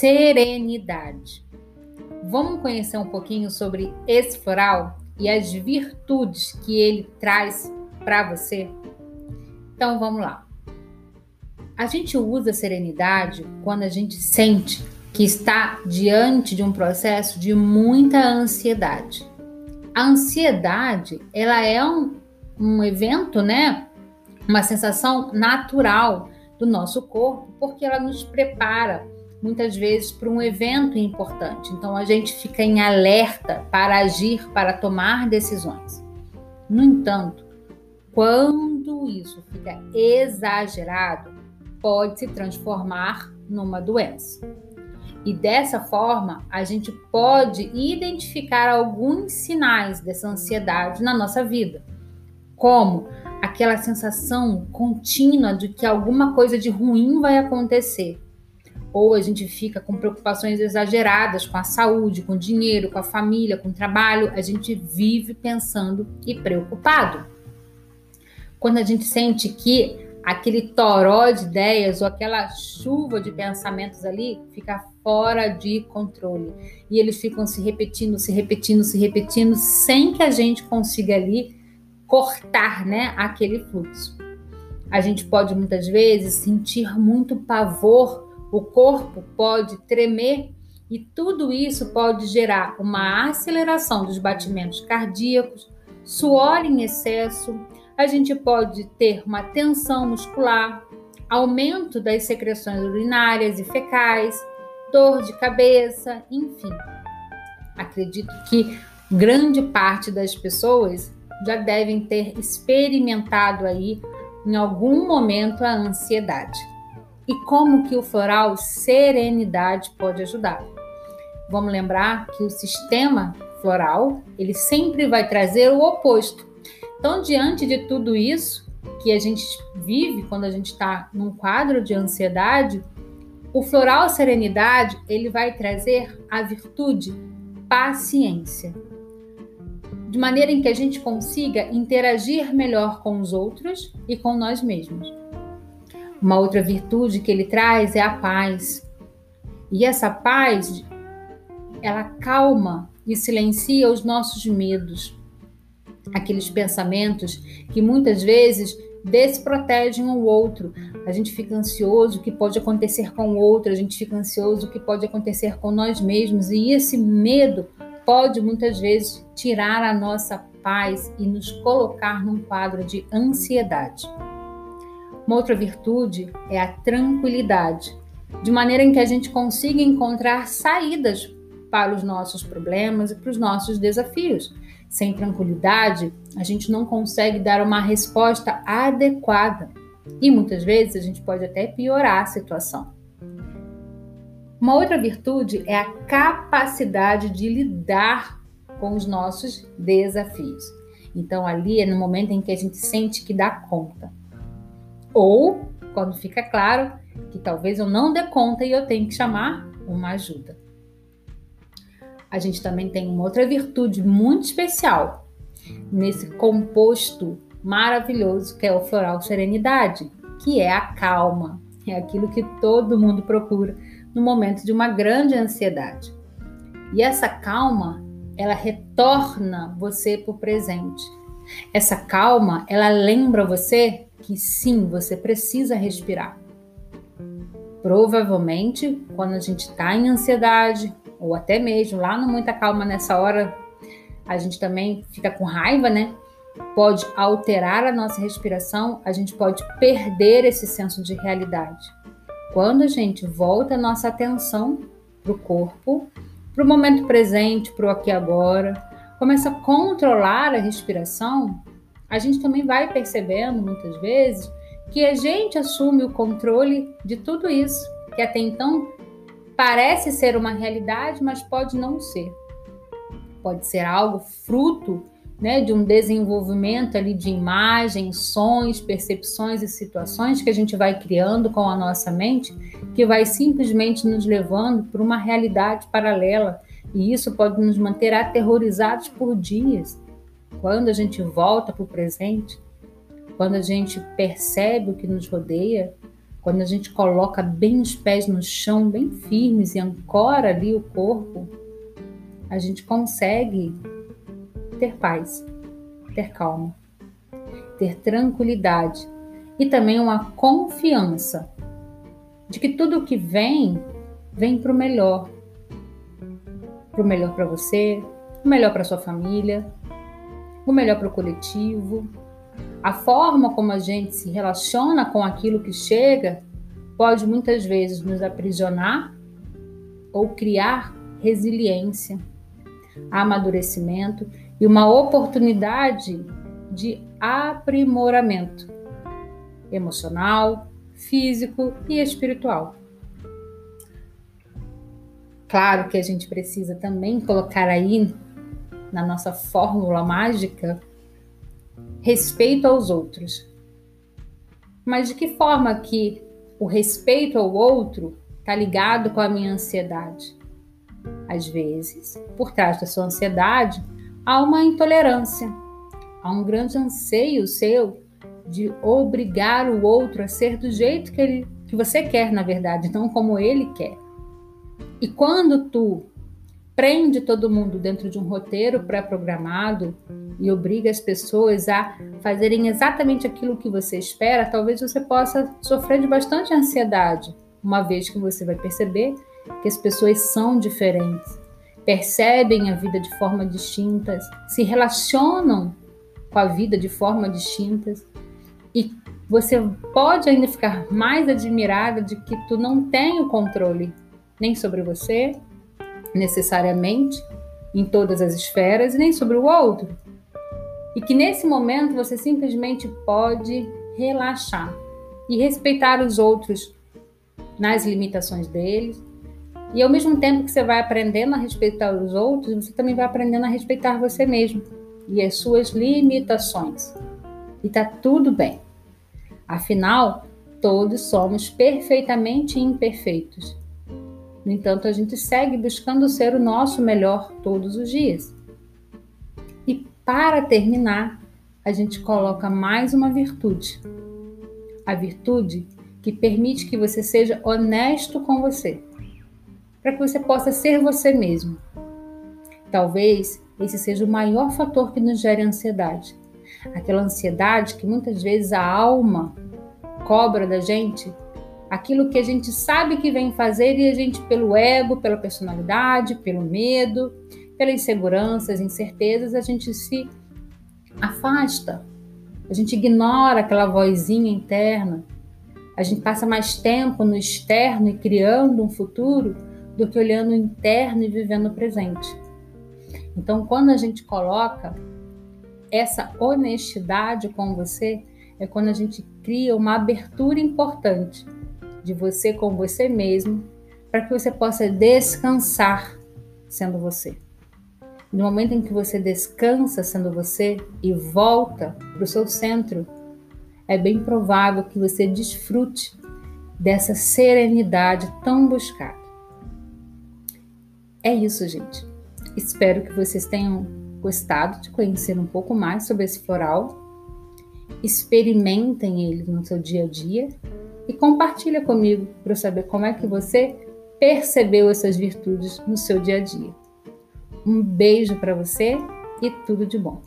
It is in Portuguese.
serenidade. Vamos conhecer um pouquinho sobre esse floral e as virtudes que ele traz para você? Então vamos lá. A gente usa serenidade quando a gente sente que está diante de um processo de muita ansiedade. A ansiedade, ela é um, um evento, né? Uma sensação natural do nosso corpo, porque ela nos prepara muitas vezes para um evento importante. Então a gente fica em alerta para agir, para tomar decisões. No entanto, quando isso fica exagerado, pode se transformar numa doença. E dessa forma, a gente pode identificar alguns sinais dessa ansiedade na nossa vida, como aquela sensação contínua de que alguma coisa de ruim vai acontecer. Ou a gente fica com preocupações exageradas com a saúde, com o dinheiro, com a família, com o trabalho, a gente vive pensando e preocupado. Quando a gente sente que aquele toró de ideias ou aquela chuva de pensamentos ali fica fora de controle. E eles ficam se repetindo, se repetindo, se repetindo, sem que a gente consiga ali cortar, né, aquele fluxo. A gente pode muitas vezes sentir muito pavor, o corpo pode tremer e tudo isso pode gerar uma aceleração dos batimentos cardíacos, suor em excesso, a gente pode ter uma tensão muscular, aumento das secreções urinárias e fecais, dor de cabeça, enfim. Acredito que grande parte das pessoas já devem ter experimentado aí em algum momento a ansiedade. E como que o floral serenidade pode ajudar? Vamos lembrar que o sistema floral, ele sempre vai trazer o oposto. Então, diante de tudo isso que a gente vive quando a gente está num quadro de ansiedade, o floral serenidade ele vai trazer a virtude paciência, de maneira em que a gente consiga interagir melhor com os outros e com nós mesmos. Uma outra virtude que ele traz é a paz. E essa paz, ela calma e silencia os nossos medos aqueles pensamentos que muitas vezes desprotegem o outro. A gente fica ansioso o que pode acontecer com o outro, a gente fica ansioso o que pode acontecer com nós mesmos, e esse medo pode muitas vezes tirar a nossa paz e nos colocar num quadro de ansiedade. Uma outra virtude é a tranquilidade, de maneira em que a gente consiga encontrar saídas para os nossos problemas e para os nossos desafios sem tranquilidade, a gente não consegue dar uma resposta adequada e muitas vezes a gente pode até piorar a situação. Uma outra virtude é a capacidade de lidar com os nossos desafios. Então, ali é no momento em que a gente sente que dá conta. Ou quando fica claro que talvez eu não dê conta e eu tenho que chamar uma ajuda a gente também tem uma outra virtude muito especial nesse composto maravilhoso que é o floral serenidade, que é a calma. É aquilo que todo mundo procura no momento de uma grande ansiedade. E essa calma, ela retorna você para o presente. Essa calma, ela lembra você que sim, você precisa respirar. Provavelmente, quando a gente está em ansiedade, ou até mesmo lá no Muita Calma nessa hora, a gente também fica com raiva, né? Pode alterar a nossa respiração, a gente pode perder esse senso de realidade. Quando a gente volta a nossa atenção para o corpo, para o momento presente, para o aqui e agora, começa a controlar a respiração, a gente também vai percebendo muitas vezes que a gente assume o controle de tudo isso que até então parece ser uma realidade, mas pode não ser. Pode ser algo fruto né, de um desenvolvimento ali de imagens, sons, percepções e situações que a gente vai criando com a nossa mente, que vai simplesmente nos levando para uma realidade paralela. E isso pode nos manter aterrorizados por dias. Quando a gente volta para o presente, quando a gente percebe o que nos rodeia, quando a gente coloca bem os pés no chão, bem firmes e ancora ali o corpo, a gente consegue ter paz, ter calma, ter tranquilidade e também uma confiança de que tudo que vem, vem para o melhor. Para o melhor para você, o melhor para sua família, o melhor para o coletivo, a forma como a gente se relaciona com aquilo que chega pode muitas vezes nos aprisionar ou criar resiliência, amadurecimento e uma oportunidade de aprimoramento emocional, físico e espiritual. Claro que a gente precisa também colocar aí na nossa fórmula mágica respeito aos outros. Mas de que forma que o respeito ao outro está ligado com a minha ansiedade? Às vezes, por trás da sua ansiedade, há uma intolerância, há um grande anseio seu de obrigar o outro a ser do jeito que, ele, que você quer, na verdade, não como ele quer. E quando tu prende todo mundo dentro de um roteiro pré-programado e obriga as pessoas a fazerem exatamente aquilo que você espera, talvez você possa sofrer de bastante ansiedade, uma vez que você vai perceber que as pessoas são diferentes, percebem a vida de forma distinta, se relacionam com a vida de forma distinta e você pode ainda ficar mais admirada de que tu não tem o controle nem sobre você, necessariamente em todas as esferas e nem sobre o outro. E que nesse momento você simplesmente pode relaxar e respeitar os outros nas limitações deles. E ao mesmo tempo que você vai aprendendo a respeitar os outros, você também vai aprendendo a respeitar você mesmo e as suas limitações. E tá tudo bem. Afinal, todos somos perfeitamente imperfeitos no entanto, a gente segue buscando ser o nosso melhor todos os dias. E para terminar, a gente coloca mais uma virtude. A virtude que permite que você seja honesto com você, para que você possa ser você mesmo. Talvez esse seja o maior fator que nos gere ansiedade. Aquela ansiedade que muitas vezes a alma cobra da gente aquilo que a gente sabe que vem fazer e a gente, pelo ego, pela personalidade, pelo medo, pelas inseguranças, incertezas, a gente se afasta, a gente ignora aquela vozinha interna, a gente passa mais tempo no externo e criando um futuro do que olhando o interno e vivendo o presente. Então, quando a gente coloca essa honestidade com você, é quando a gente cria uma abertura importante de você com você mesmo, para que você possa descansar sendo você. No momento em que você descansa sendo você e volta para o seu centro, é bem provável que você desfrute dessa serenidade tão buscada. É isso, gente. Espero que vocês tenham gostado de conhecer um pouco mais sobre esse floral. Experimentem ele no seu dia a dia e compartilha comigo para saber como é que você percebeu essas virtudes no seu dia a dia. Um beijo para você e tudo de bom.